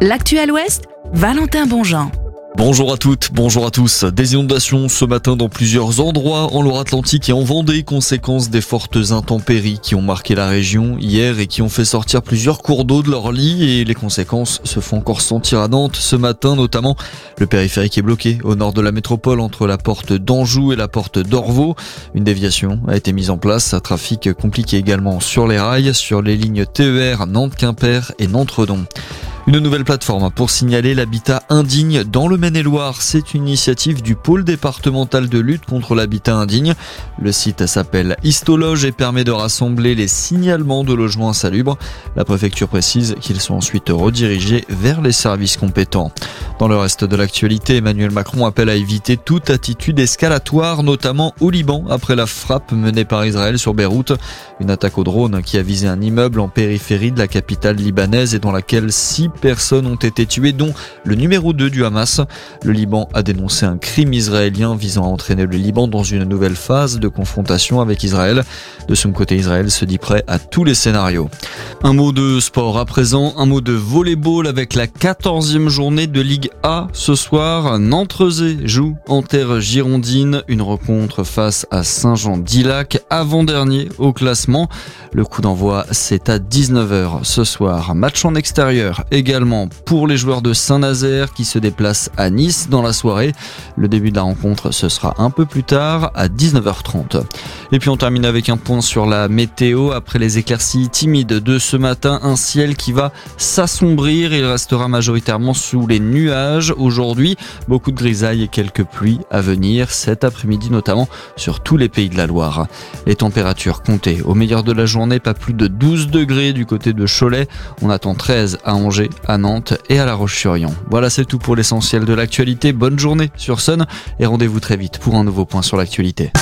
l'actuel Ouest, Valentin Bonjean. Bonjour à toutes, bonjour à tous. Des inondations ce matin dans plusieurs endroits en Loire-Atlantique et en Vendée, conséquence des fortes intempéries qui ont marqué la région hier et qui ont fait sortir plusieurs cours d'eau de leur lit et les conséquences se font encore sentir à Nantes ce matin, notamment le périphérique est bloqué au nord de la métropole entre la porte d'Anjou et la porte d'Orvaux. Une déviation a été mise en place, un trafic compliqué également sur les rails, sur les lignes TER Nantes-Quimper et Nantes-Redon. Une nouvelle plateforme pour signaler l'habitat indigne dans le Maine-et-Loire. C'est une initiative du pôle départemental de lutte contre l'habitat indigne. Le site s'appelle Histologe et permet de rassembler les signalements de logements insalubres. La préfecture précise qu'ils sont ensuite redirigés vers les services compétents. Dans le reste de l'actualité, Emmanuel Macron appelle à éviter toute attitude escalatoire, notamment au Liban, après la frappe menée par Israël sur Beyrouth. Une attaque au drone qui a visé un immeuble en périphérie de la capitale libanaise et dans laquelle six personnes ont été tuées, dont le numéro 2 du Hamas. Le Liban a dénoncé un crime israélien visant à entraîner le Liban dans une nouvelle phase de confrontation avec Israël. De son côté, Israël se dit prêt à tous les scénarios. Un mot de sport à présent, un mot de volleyball avec la 14e journée de Ligue A ce soir. Nantrezé joue en terre girondine, une rencontre face à Saint-Jean-d'Ilac, avant-dernier au classement. Le coup d'envoi, c'est à 19h ce soir. Match en extérieur également pour les joueurs de Saint-Nazaire qui se déplacent à Nice dans la soirée. Le début de la rencontre, ce sera un peu plus tard, à 19h30. Et puis on termine avec un point sur la météo. Après les éclaircies timides de ce matin, un ciel qui va s'assombrir. Il restera majoritairement sous les nuages aujourd'hui. Beaucoup de grisailles et quelques pluies à venir cet après-midi, notamment sur tous les pays de la Loire. Les températures comptées au meilleur de la journée, pas plus de 12 degrés du côté de Cholet. On attend 13 à Angers, à Nantes et à La Roche-sur-Yon. Voilà, c'est tout pour l'essentiel de l'actualité. Bonne journée sur Sun et rendez-vous très vite pour un nouveau point sur l'actualité.